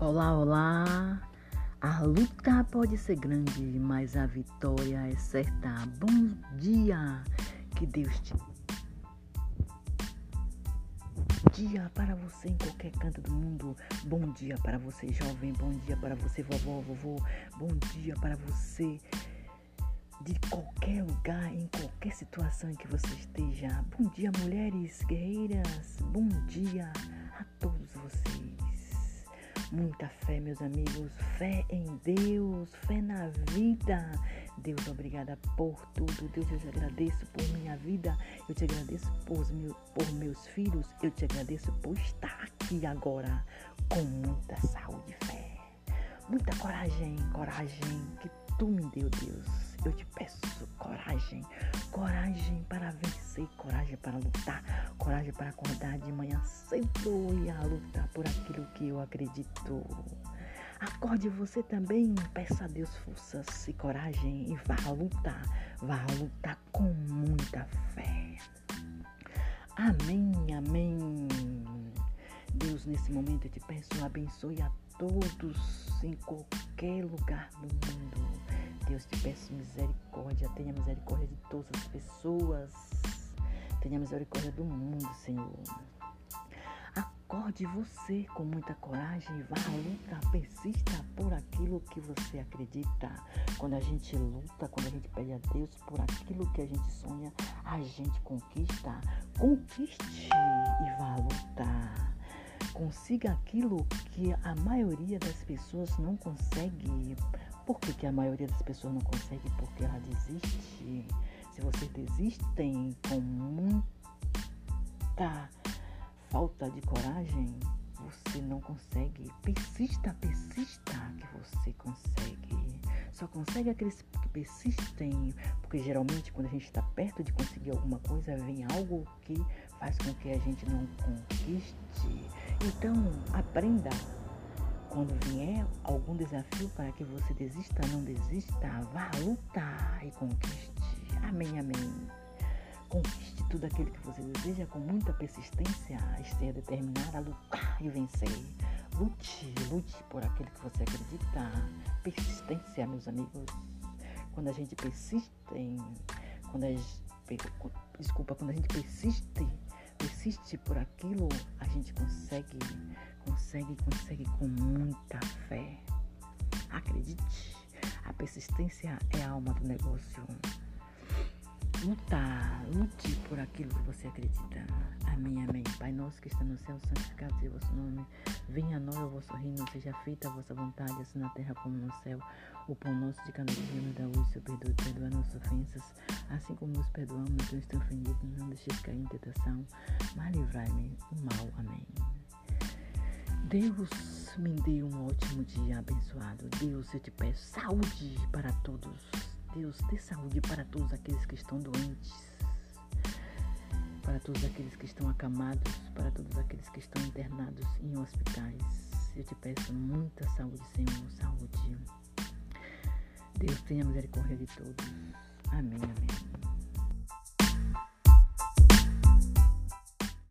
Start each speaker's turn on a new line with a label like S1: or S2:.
S1: Olá, olá. A luta pode ser grande, mas a vitória é certa. Bom dia. Que Deus te dia para você em qualquer canto do mundo. Bom dia para você, jovem. Bom dia para você, vovó, vovô. Bom dia para você de qualquer lugar, em qualquer situação em que você esteja. Bom dia, mulheres guerreiras. Bom dia a todos vocês. Muita fé, meus amigos, fé em Deus, fé na vida. Deus, obrigada por tudo. Deus, eu te agradeço por minha vida. Eu te agradeço por, meu, por meus filhos. Eu te agradeço por estar aqui agora com muita saúde e fé. Muita coragem, coragem que tu me deu, Deus eu te peço coragem, coragem para vencer, coragem para lutar, coragem para acordar de manhã cedo e a lutar por aquilo que eu acredito. Acorde você também, peça a Deus forças e coragem e vá lutar, vá lutar com muita fé. Amém, amém. Deus, nesse momento eu te peço, abençoe a todos em qualquer lugar do mundo Deus, te peço misericórdia. Tenha misericórdia de todas as pessoas. Tenha misericórdia do mundo, Senhor. Acorde você com muita coragem, vá à luta, persista por aquilo que você acredita. Quando a gente luta, quando a gente pede a Deus por aquilo que a gente sonha, a gente conquista. Conquiste e vá lutar. Consiga aquilo que a maioria das pessoas não consegue por que, que a maioria das pessoas não consegue? Porque ela desiste. Se vocês desistem com muita falta de coragem, você não consegue. Persista, persista que você consegue. Só consegue aqueles que persistem, porque geralmente quando a gente está perto de conseguir alguma coisa, vem algo que faz com que a gente não conquiste. Então, aprenda quando vier algum desafio para que você desista, não desista, vá lutar e conquiste. Amém, amém. Conquiste tudo aquilo que você deseja com muita persistência, esteja determinada a lutar e vencer. Lute, lute por aquilo que você acredita. Persistência, meus amigos. Quando a gente persiste, quando a gente, desculpa, quando a gente persiste, persiste por aquilo, a gente consegue consegue, consegue com muita fé. Acredite, a persistência é a alma do negócio. Lutar, lute por aquilo que você acredita. Amém, amém. Pai nosso que está no céu, santificado seja o vosso nome. Venha a nós o vosso reino, seja feita a vossa vontade, assim na terra como no céu. O pão nosso de cada dia nos dá hoje, seu perdoe, perdoa nossas ofensas, assim como nos perdoamos, não estou ofendido, não deixes cair em tentação, mas livrai-me do mal. Amém. Deus me dê um ótimo dia abençoado. Deus, eu te peço saúde para todos. Deus, dê saúde para todos aqueles que estão doentes, para todos aqueles que estão acamados, para todos aqueles que estão internados em hospitais. Eu te peço muita saúde, Senhor, saúde. Deus tenha misericórdia de todos. Amém, amém.